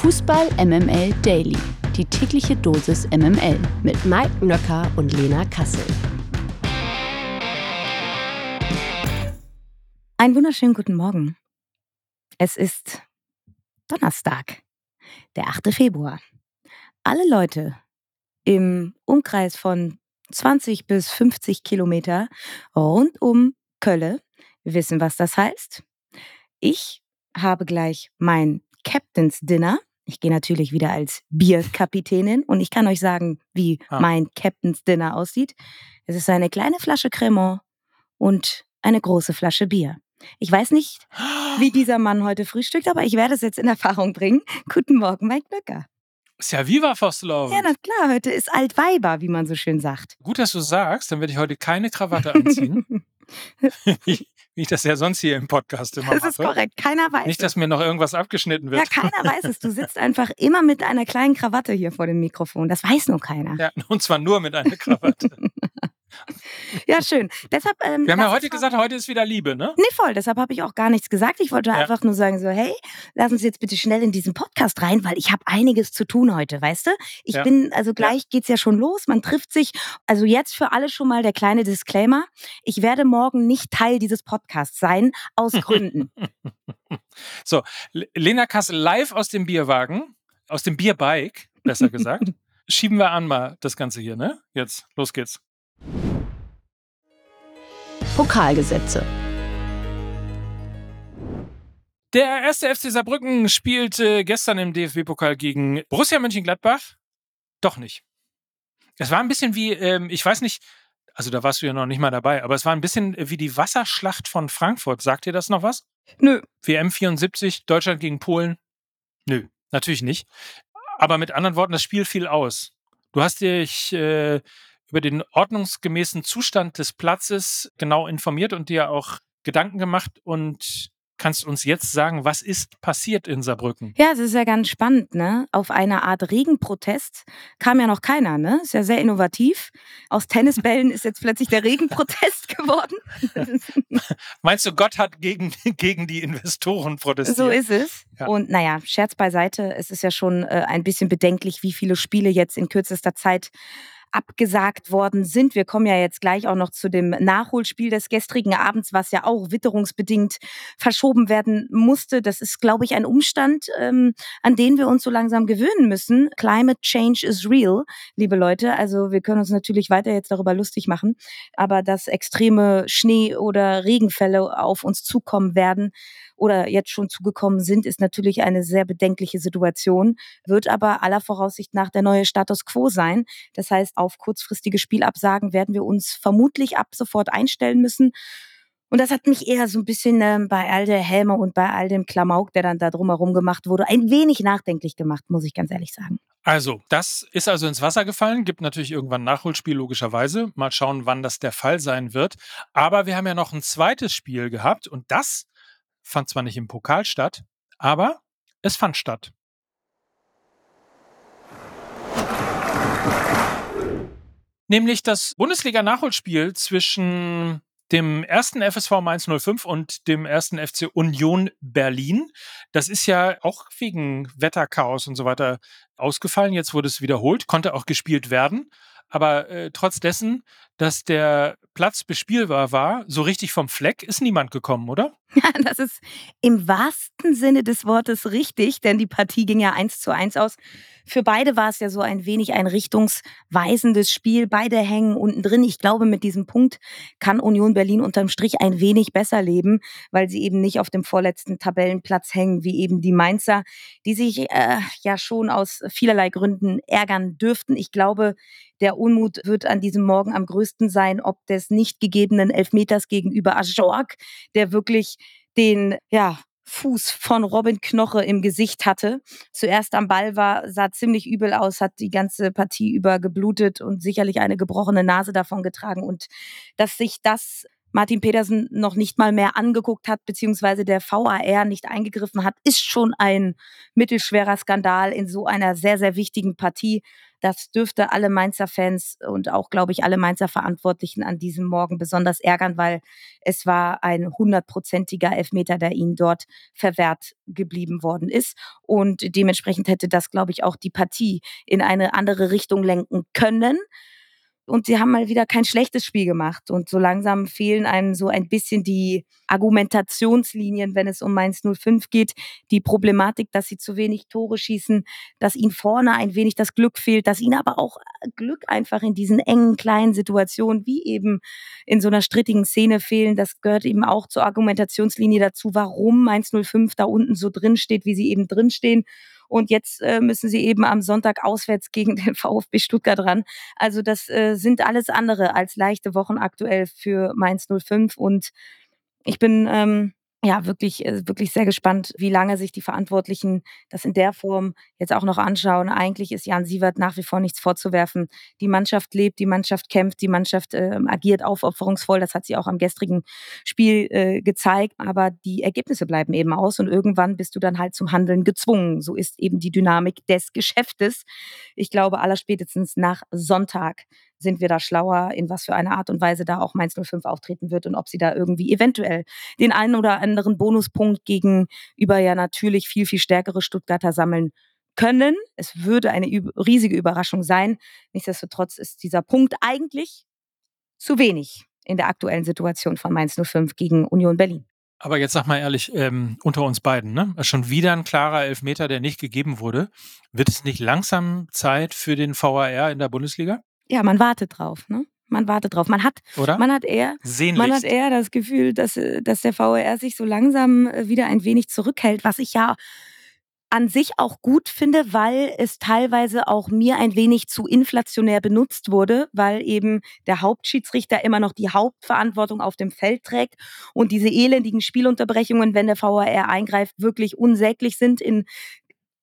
Fußball MML Daily. Die tägliche Dosis MML mit Mike Nöcker und Lena Kassel. Einen wunderschönen guten Morgen. Es ist Donnerstag, der 8. Februar. Alle Leute im Umkreis von 20 bis 50 Kilometer rund um Kölle wissen, was das heißt. Ich habe gleich mein Captain's Dinner. Ich gehe natürlich wieder als Bierkapitänin und ich kann euch sagen, wie ah. mein Captain's Dinner aussieht. Es ist eine kleine Flasche Cremant und eine große Flasche Bier. Ich weiß nicht, wie dieser Mann heute frühstückt, aber ich werde es jetzt in Erfahrung bringen. Guten Morgen, Mike Böcker. Ist ja Viva Fostelov. Ja, na klar, heute ist Altweiber, wie man so schön sagt. Gut, dass du sagst, dann werde ich heute keine Krawatte anziehen. ich das ja sonst hier im Podcast immer Das ist mache. korrekt, keiner weiß Nicht, dass mir noch irgendwas abgeschnitten wird. Ja, keiner weiß es. Du sitzt einfach immer mit einer kleinen Krawatte hier vor dem Mikrofon. Das weiß nur keiner. Ja, und zwar nur mit einer Krawatte. Ja, schön. Deshalb, ähm, Wir haben ja heute gesagt, heute ist wieder Liebe, ne? Nee, voll. Deshalb habe ich auch gar nichts gesagt. Ich wollte ja. einfach nur sagen, so, hey, lass uns jetzt bitte schnell in diesen Podcast rein, weil ich habe einiges zu tun heute, weißt du? Ich ja. bin, also gleich ja. es ja schon los. Man trifft sich. Also jetzt für alle schon mal der kleine Disclaimer. Ich werde morgen nicht Teil dieses Podcasts sein, aus Gründen. so, Lena Kassel live aus dem Bierwagen, aus dem Bierbike, besser gesagt. Schieben wir an mal das Ganze hier, ne? Jetzt, los geht's. Pokalgesetze. Der erste FC Saarbrücken spielte gestern im DFB-Pokal gegen Borussia Mönchengladbach. Doch nicht. Es war ein bisschen wie, ähm, ich weiß nicht, also da warst du ja noch nicht mal dabei, aber es war ein bisschen wie die Wasserschlacht von Frankfurt. Sagt dir das noch was? Nö. WM 74, Deutschland gegen Polen? Nö, natürlich nicht. Aber mit anderen Worten, das Spiel fiel aus. Du hast dich äh, über den ordnungsgemäßen Zustand des Platzes genau informiert und dir auch Gedanken gemacht und kannst uns jetzt sagen, was ist passiert in Saarbrücken? Ja, es ist ja ganz spannend, ne? Auf eine Art Regenprotest kam ja noch keiner, ne? Ist ja sehr innovativ. Aus Tennisbällen ist jetzt plötzlich der Regenprotest geworden. Meinst du, Gott hat gegen, gegen die Investoren protestiert? So ist es. Ja. Und naja, Scherz beiseite, es ist ja schon äh, ein bisschen bedenklich, wie viele Spiele jetzt in kürzester Zeit abgesagt worden sind. Wir kommen ja jetzt gleich auch noch zu dem Nachholspiel des gestrigen Abends, was ja auch witterungsbedingt verschoben werden musste. Das ist, glaube ich, ein Umstand, ähm, an den wir uns so langsam gewöhnen müssen. Climate Change is real, liebe Leute. Also wir können uns natürlich weiter jetzt darüber lustig machen, aber dass extreme Schnee- oder Regenfälle auf uns zukommen werden, oder jetzt schon zugekommen sind, ist natürlich eine sehr bedenkliche Situation, wird aber aller Voraussicht nach der neue Status quo sein. Das heißt, auf kurzfristige Spielabsagen werden wir uns vermutlich ab sofort einstellen müssen. Und das hat mich eher so ein bisschen äh, bei all der Helme und bei all dem Klamauk, der dann da drumherum gemacht wurde, ein wenig nachdenklich gemacht, muss ich ganz ehrlich sagen. Also, das ist also ins Wasser gefallen, gibt natürlich irgendwann Nachholspiel, logischerweise. Mal schauen, wann das der Fall sein wird. Aber wir haben ja noch ein zweites Spiel gehabt und das fand zwar nicht im Pokal statt, aber es fand statt. Nämlich das Bundesliga-Nachholspiel zwischen dem ersten FSV Mainz 05 und dem ersten FC Union Berlin. Das ist ja auch wegen Wetterchaos und so weiter ausgefallen. Jetzt wurde es wiederholt, konnte auch gespielt werden. Aber äh, trotz dessen, dass der Platz bespielbar war, so richtig vom Fleck ist niemand gekommen, oder? Ja, das ist im wahrsten Sinne des Wortes richtig, denn die Partie ging ja eins zu eins aus. Für beide war es ja so ein wenig ein richtungsweisendes Spiel. Beide hängen unten drin. Ich glaube, mit diesem Punkt kann Union Berlin unterm Strich ein wenig besser leben, weil sie eben nicht auf dem vorletzten Tabellenplatz hängen, wie eben die Mainzer, die sich äh, ja schon aus vielerlei Gründen ärgern dürften. Ich glaube, der Unmut wird an diesem Morgen am größten sein, ob des nicht gegebenen Elfmeters gegenüber Ajorg, der wirklich den, ja, Fuß von Robin Knoche im Gesicht hatte. Zuerst am Ball war, sah ziemlich übel aus, hat die ganze Partie über geblutet und sicherlich eine gebrochene Nase davon getragen. Und dass sich das Martin Petersen noch nicht mal mehr angeguckt hat, beziehungsweise der VAR nicht eingegriffen hat, ist schon ein mittelschwerer Skandal in so einer sehr, sehr wichtigen Partie. Das dürfte alle Mainzer Fans und auch, glaube ich, alle Mainzer Verantwortlichen an diesem Morgen besonders ärgern, weil es war ein hundertprozentiger Elfmeter, der ihnen dort verwehrt geblieben worden ist. Und dementsprechend hätte das, glaube ich, auch die Partie in eine andere Richtung lenken können und sie haben mal wieder kein schlechtes Spiel gemacht. Und so langsam fehlen einem so ein bisschen die Argumentationslinien, wenn es um Mainz 05 geht. Die Problematik, dass sie zu wenig Tore schießen, dass ihnen vorne ein wenig das Glück fehlt, dass ihnen aber auch Glück einfach in diesen engen, kleinen Situationen, wie eben in so einer strittigen Szene fehlen. Das gehört eben auch zur Argumentationslinie dazu, warum Mainz 05 da unten so drin steht, wie sie eben drin stehen. Und jetzt äh, müssen sie eben am Sonntag auswärts gegen den VfB Stuttgart ran. Also das äh, sind alles andere als leichte Wochen aktuell für Mainz 05. Und ich bin ähm, ja, wirklich, äh, wirklich sehr gespannt, wie lange sich die Verantwortlichen das in der Form jetzt auch noch anschauen. Eigentlich ist Jan Sievert nach wie vor nichts vorzuwerfen. Die Mannschaft lebt, die Mannschaft kämpft, die Mannschaft äh, agiert aufopferungsvoll. Das hat sie auch am gestrigen Spiel äh, gezeigt. Aber die Ergebnisse bleiben eben aus und irgendwann bist du dann halt zum Handeln gezwungen. So ist eben die Dynamik des Geschäftes. Ich glaube, allerspätestens nach Sonntag sind wir da schlauer, in was für eine Art und Weise da auch Mainz 05 auftreten wird und ob sie da irgendwie eventuell den einen oder anderen Bonuspunkt gegenüber ja natürlich viel, viel stärkere Stuttgarter sammeln können. Es würde eine riesige Überraschung sein. Nichtsdestotrotz ist dieser Punkt eigentlich zu wenig in der aktuellen Situation von Mainz 05 gegen Union Berlin. Aber jetzt sag mal ehrlich, ähm, unter uns beiden, ne? Schon wieder ein klarer Elfmeter, der nicht gegeben wurde. Wird es nicht langsam Zeit für den VAR in der Bundesliga? Ja, man wartet drauf, ne? Man wartet drauf. Man hat, Oder? man hat eher, man hat eher das Gefühl, dass, dass der VAR sich so langsam äh, wieder ein wenig zurückhält, was ich ja an sich auch gut finde, weil es teilweise auch mir ein wenig zu inflationär benutzt wurde, weil eben der Hauptschiedsrichter immer noch die Hauptverantwortung auf dem Feld trägt und diese elendigen Spielunterbrechungen, wenn der VAR eingreift, wirklich unsäglich sind in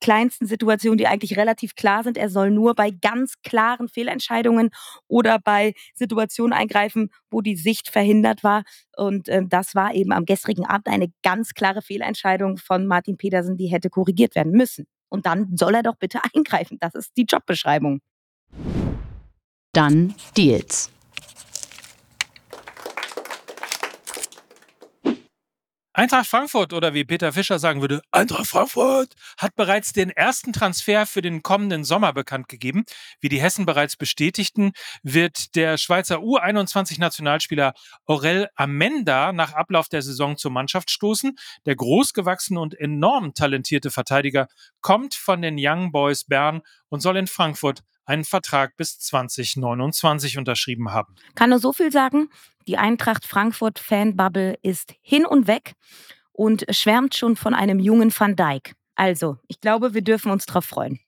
kleinsten Situationen, die eigentlich relativ klar sind. Er soll nur bei ganz klaren Fehlentscheidungen oder bei Situationen eingreifen, wo die Sicht verhindert war. Und äh, das war eben am gestrigen Abend eine ganz klare Fehlentscheidung von Martin Petersen, die hätte korrigiert werden müssen. Und dann soll er doch bitte eingreifen. Das ist die Jobbeschreibung. Dann Deals. Eintracht Frankfurt oder wie Peter Fischer sagen würde, Eintracht Frankfurt hat bereits den ersten Transfer für den kommenden Sommer bekannt gegeben. Wie die Hessen bereits bestätigten, wird der Schweizer U21-Nationalspieler Aurel Amenda nach Ablauf der Saison zur Mannschaft stoßen. Der großgewachsene und enorm talentierte Verteidiger kommt von den Young Boys Bern und soll in Frankfurt einen Vertrag bis 2029 unterschrieben haben. Kann nur so viel sagen. Die Eintracht Frankfurt Fanbubble ist hin und weg und schwärmt schon von einem jungen Van Dijk. Also, ich glaube, wir dürfen uns darauf freuen.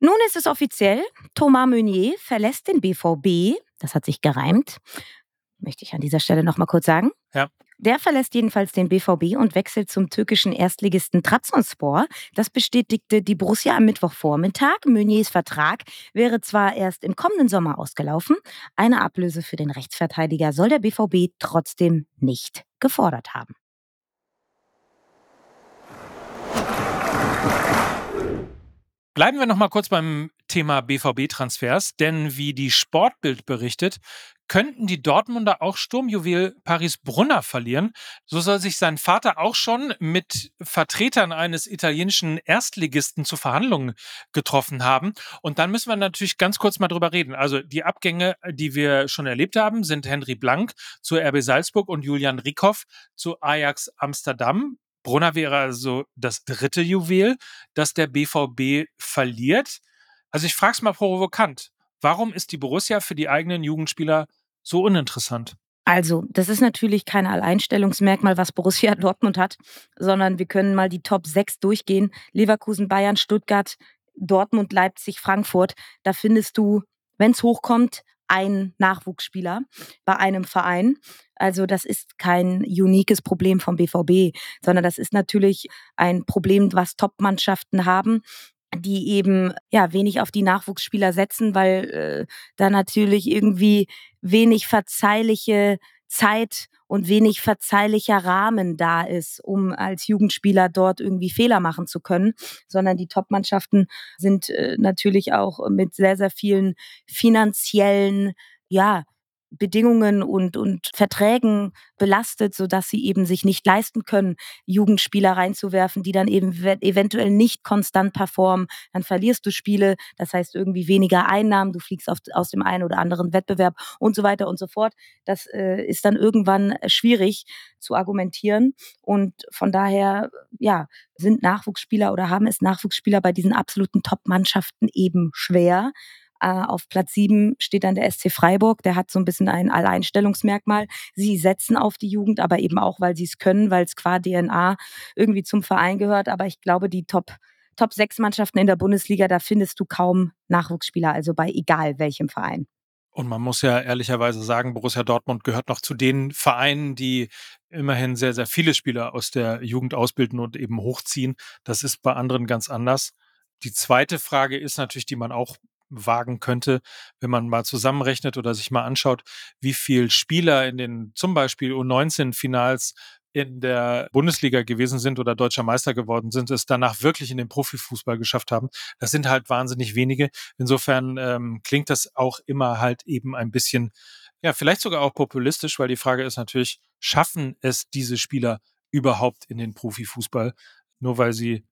Nun ist es offiziell, Thomas Meunier verlässt den BVB. Das hat sich gereimt. Möchte ich an dieser Stelle noch mal kurz sagen. Ja. Der verlässt jedenfalls den BVB und wechselt zum türkischen Erstligisten Trabzonspor. Das bestätigte die Borussia am Mittwochvormittag. Meuniers Vertrag wäre zwar erst im kommenden Sommer ausgelaufen, eine Ablöse für den Rechtsverteidiger soll der BVB trotzdem nicht gefordert haben. Bleiben wir noch mal kurz beim Thema BVB-Transfers, denn wie die Sportbild berichtet, könnten die Dortmunder auch Sturmjuwel Paris Brunner verlieren. So soll sich sein Vater auch schon mit Vertretern eines italienischen Erstligisten zu Verhandlungen getroffen haben. Und dann müssen wir natürlich ganz kurz mal drüber reden. Also die Abgänge, die wir schon erlebt haben, sind Henry Blank zu RB Salzburg und Julian Rieckhoff zu Ajax Amsterdam. Brunner wäre also das dritte Juwel, das der BVB verliert. Also ich frage es mal provokant. Warum ist die Borussia für die eigenen Jugendspieler so uninteressant? Also, das ist natürlich kein Alleinstellungsmerkmal, was Borussia Dortmund hat, sondern wir können mal die Top 6 durchgehen. Leverkusen, Bayern, Stuttgart, Dortmund, Leipzig, Frankfurt. Da findest du, wenn es hochkommt, einen Nachwuchsspieler bei einem Verein. Also das ist kein uniques Problem vom BVB, sondern das ist natürlich ein Problem, was Top-Mannschaften haben die eben ja wenig auf die Nachwuchsspieler setzen, weil äh, da natürlich irgendwie wenig verzeihliche Zeit und wenig verzeihlicher Rahmen da ist, um als Jugendspieler dort irgendwie Fehler machen zu können, sondern die Top-Mannschaften sind äh, natürlich auch mit sehr, sehr vielen finanziellen ja, Bedingungen und, und Verträgen belastet, sodass sie eben sich nicht leisten können, Jugendspieler reinzuwerfen, die dann eben eventuell nicht konstant performen. Dann verlierst du Spiele, das heißt irgendwie weniger Einnahmen, du fliegst auf, aus dem einen oder anderen Wettbewerb und so weiter und so fort. Das äh, ist dann irgendwann schwierig zu argumentieren. Und von daher, ja, sind Nachwuchsspieler oder haben es Nachwuchsspieler bei diesen absoluten Top-Mannschaften eben schwer. Äh, auf Platz sieben steht dann der SC Freiburg. Der hat so ein bisschen ein Alleinstellungsmerkmal. Sie setzen auf die Jugend, aber eben auch, weil sie es können, weil es qua DNA irgendwie zum Verein gehört. Aber ich glaube, die Top Top 6 Mannschaften in der Bundesliga, da findest du kaum Nachwuchsspieler, also bei egal welchem Verein. Und man muss ja ehrlicherweise sagen, Borussia Dortmund gehört noch zu den Vereinen, die immerhin sehr, sehr viele Spieler aus der Jugend ausbilden und eben hochziehen. Das ist bei anderen ganz anders. Die zweite Frage ist natürlich, die man auch wagen könnte, wenn man mal zusammenrechnet oder sich mal anschaut, wie viel Spieler in den zum Beispiel U19-Finals in der Bundesliga gewesen sind oder deutscher Meister geworden sind, es danach wirklich in den Profifußball geschafft haben. Das sind halt wahnsinnig wenige. Insofern ähm, klingt das auch immer halt eben ein bisschen, ja, vielleicht sogar auch populistisch, weil die Frage ist natürlich, schaffen es diese Spieler überhaupt in den Profifußball, nur weil sie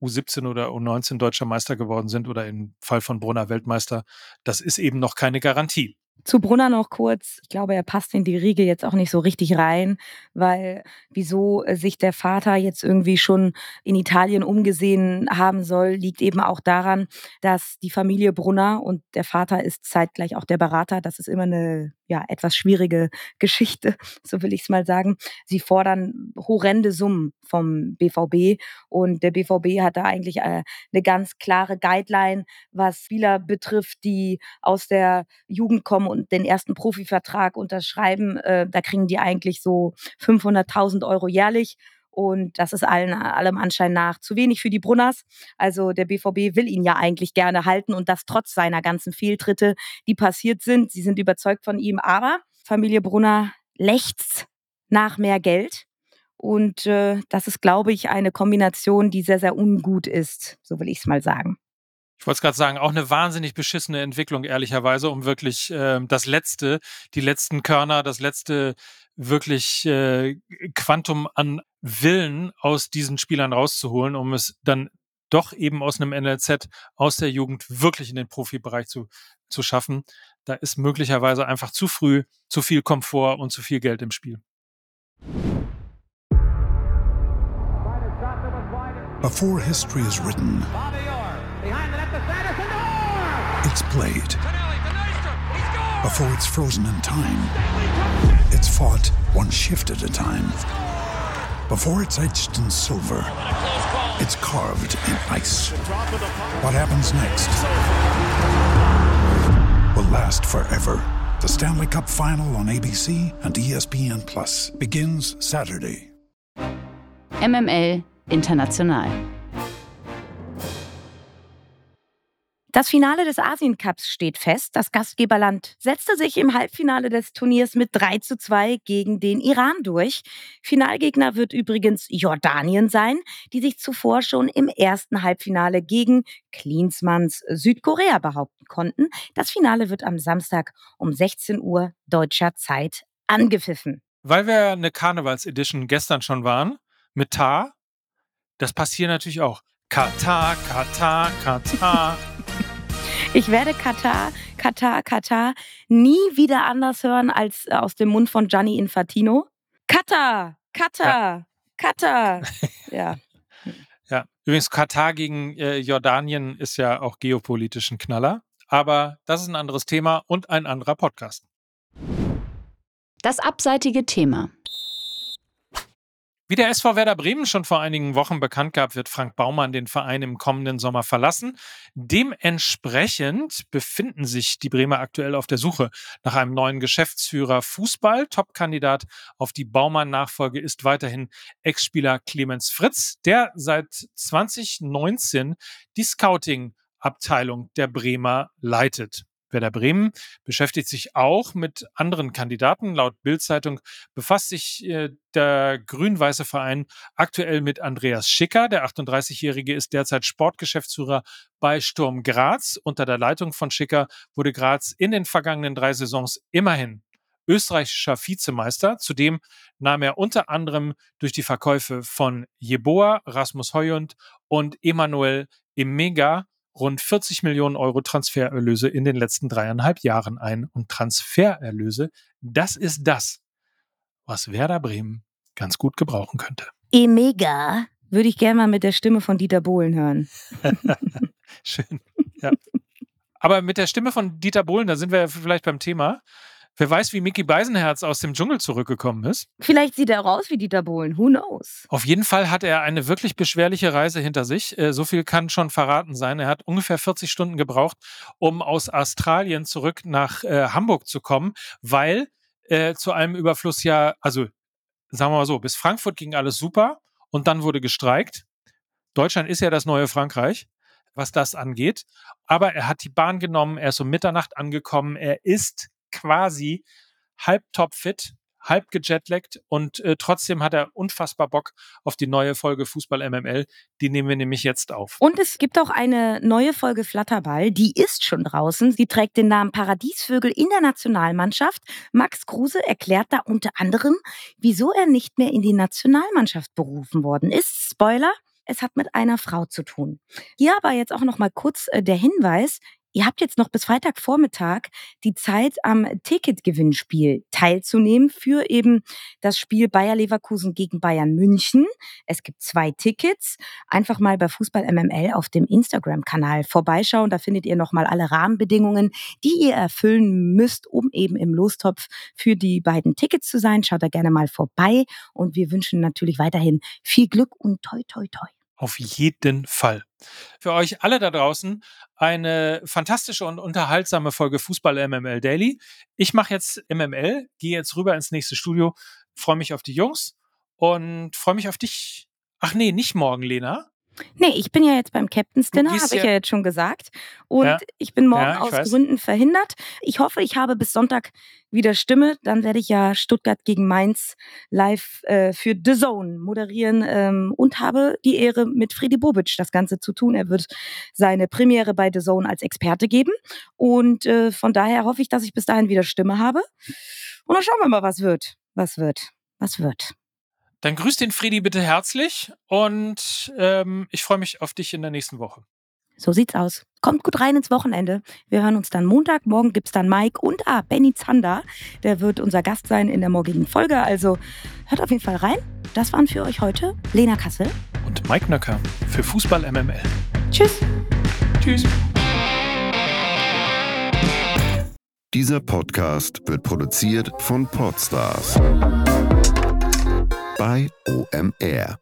U17 oder U19 deutscher Meister geworden sind oder im Fall von Brunner Weltmeister, das ist eben noch keine Garantie. Zu Brunner noch kurz. Ich glaube, er passt in die Riege jetzt auch nicht so richtig rein, weil wieso sich der Vater jetzt irgendwie schon in Italien umgesehen haben soll, liegt eben auch daran, dass die Familie Brunner und der Vater ist zeitgleich auch der Berater. Das ist immer eine ja, etwas schwierige Geschichte, so will ich es mal sagen. Sie fordern horrende Summen vom BVB und der BVB hat da eigentlich äh, eine ganz klare Guideline, was Spieler betrifft, die aus der Jugend kommen und den ersten Profivertrag unterschreiben. Äh, da kriegen die eigentlich so 500.000 Euro jährlich. Und das ist allen, allem Anschein nach zu wenig für die Brunners. Also der BVB will ihn ja eigentlich gerne halten und das trotz seiner ganzen Fehltritte, die passiert sind. Sie sind überzeugt von ihm, aber Familie Brunner lechzt nach mehr Geld. Und äh, das ist, glaube ich, eine Kombination, die sehr, sehr ungut ist, so will ich es mal sagen. Ich wollte es gerade sagen, auch eine wahnsinnig beschissene Entwicklung, ehrlicherweise, um wirklich äh, das letzte, die letzten Körner, das letzte wirklich äh, Quantum an Willen aus diesen Spielern rauszuholen, um es dann doch eben aus einem NLZ, aus der Jugend wirklich in den Profibereich zu, zu schaffen. Da ist möglicherweise einfach zu früh zu viel Komfort und zu viel Geld im Spiel. Before history is written, it's played. Before it's frozen in time, it's fought one shift at a time. Before it's etched in silver, it's carved in ice. What happens next will last forever. The Stanley Cup Final on ABC and ESPN Plus begins Saturday. MML International. Das Finale des Asien Cups steht fest. Das Gastgeberland setzte sich im Halbfinale des Turniers mit 3 zu 2 gegen den Iran durch. Finalgegner wird übrigens Jordanien sein, die sich zuvor schon im ersten Halbfinale gegen Klinsmanns Südkorea behaupten konnten. Das Finale wird am Samstag um 16 Uhr deutscher Zeit angepfiffen. Weil wir eine Karnevals-Edition gestern schon waren, mit Tar, das passiert natürlich auch. Katar, Katar, Katar. Ich werde Katar, Katar, Katar nie wieder anders hören als äh, aus dem Mund von Gianni Infantino. Katar, Katar, ja. Katar. Ja. Ja, übrigens Katar gegen äh, Jordanien ist ja auch geopolitisch ein Knaller. Aber das ist ein anderes Thema und ein anderer Podcast. Das abseitige Thema. Wie der SV Werder Bremen schon vor einigen Wochen bekannt gab, wird Frank Baumann den Verein im kommenden Sommer verlassen. Dementsprechend befinden sich die Bremer aktuell auf der Suche nach einem neuen Geschäftsführer Fußball. Topkandidat auf die Baumann-Nachfolge ist weiterhin Ex-Spieler Clemens Fritz, der seit 2019 die Scouting-Abteilung der Bremer leitet. Werder Bremen beschäftigt sich auch mit anderen Kandidaten. Laut Bild-Zeitung befasst sich äh, der grün-weiße Verein aktuell mit Andreas Schicker. Der 38-Jährige ist derzeit Sportgeschäftsführer bei Sturm Graz. Unter der Leitung von Schicker wurde Graz in den vergangenen drei Saisons immerhin österreichischer Vizemeister. Zudem nahm er unter anderem durch die Verkäufe von Jeboa, Rasmus Heuund und Emanuel Emega rund 40 Millionen Euro Transfererlöse in den letzten dreieinhalb Jahren ein. Und Transfererlöse, das ist das, was Werder Bremen ganz gut gebrauchen könnte. Emega würde ich gerne mal mit der Stimme von Dieter Bohlen hören. Schön. Ja. Aber mit der Stimme von Dieter Bohlen, da sind wir ja vielleicht beim Thema. Wer weiß, wie Mickey Beisenherz aus dem Dschungel zurückgekommen ist. Vielleicht sieht er auch aus wie Dieter Bohlen. Who knows? Auf jeden Fall hat er eine wirklich beschwerliche Reise hinter sich. Äh, so viel kann schon verraten sein. Er hat ungefähr 40 Stunden gebraucht, um aus Australien zurück nach äh, Hamburg zu kommen, weil äh, zu einem Überfluss ja, also sagen wir mal so, bis Frankfurt ging alles super und dann wurde gestreikt. Deutschland ist ja das neue Frankreich was das angeht. Aber er hat die Bahn genommen, er ist um Mitternacht angekommen, er ist quasi halb topfit, halb gejetlaggt und äh, trotzdem hat er unfassbar Bock auf die neue Folge Fußball MML. Die nehmen wir nämlich jetzt auf. Und es gibt auch eine neue Folge Flatterball, die ist schon draußen. Sie trägt den Namen Paradiesvögel in der Nationalmannschaft. Max Kruse erklärt da unter anderem, wieso er nicht mehr in die Nationalmannschaft berufen worden ist. Spoiler, es hat mit einer Frau zu tun. Hier aber jetzt auch noch mal kurz äh, der Hinweis, Ihr habt jetzt noch bis Freitagvormittag die Zeit, am Ticketgewinnspiel teilzunehmen für eben das Spiel Bayer Leverkusen gegen Bayern München. Es gibt zwei Tickets. Einfach mal bei Fußball MML auf dem Instagram-Kanal vorbeischauen. Da findet ihr nochmal alle Rahmenbedingungen, die ihr erfüllen müsst, um eben im Lostopf für die beiden Tickets zu sein. Schaut da gerne mal vorbei. Und wir wünschen natürlich weiterhin viel Glück und toi, toi, toi. Auf jeden Fall. Für euch alle da draußen eine fantastische und unterhaltsame Folge Fußball MML Daily. Ich mache jetzt MML, gehe jetzt rüber ins nächste Studio, freue mich auf die Jungs und freue mich auf dich. Ach nee, nicht morgen, Lena. Nee, ich bin ja jetzt beim Captain's Dinner, habe ich ja jetzt schon gesagt. Und ja. ich bin morgen ja, ich aus weiß. Gründen verhindert. Ich hoffe, ich habe bis Sonntag wieder Stimme. Dann werde ich ja Stuttgart gegen Mainz live äh, für The Zone moderieren ähm, und habe die Ehre, mit Freddy Bobic das Ganze zu tun. Er wird seine Premiere bei The Zone als Experte geben. Und äh, von daher hoffe ich, dass ich bis dahin wieder Stimme habe. Und dann schauen wir mal, was wird. Was wird. Was wird. Dann grüß den Freddy bitte herzlich und ähm, ich freue mich auf dich in der nächsten Woche. So sieht's aus. Kommt gut rein ins Wochenende. Wir hören uns dann Montag. Morgen gibt's dann Mike und ah, Benny Zander. Der wird unser Gast sein in der morgigen Folge. Also hört auf jeden Fall rein. Das waren für euch heute Lena Kassel und Mike Nöcker für Fußball MML. Tschüss. Tschüss. Dieser Podcast wird produziert von Podstars bei OMR.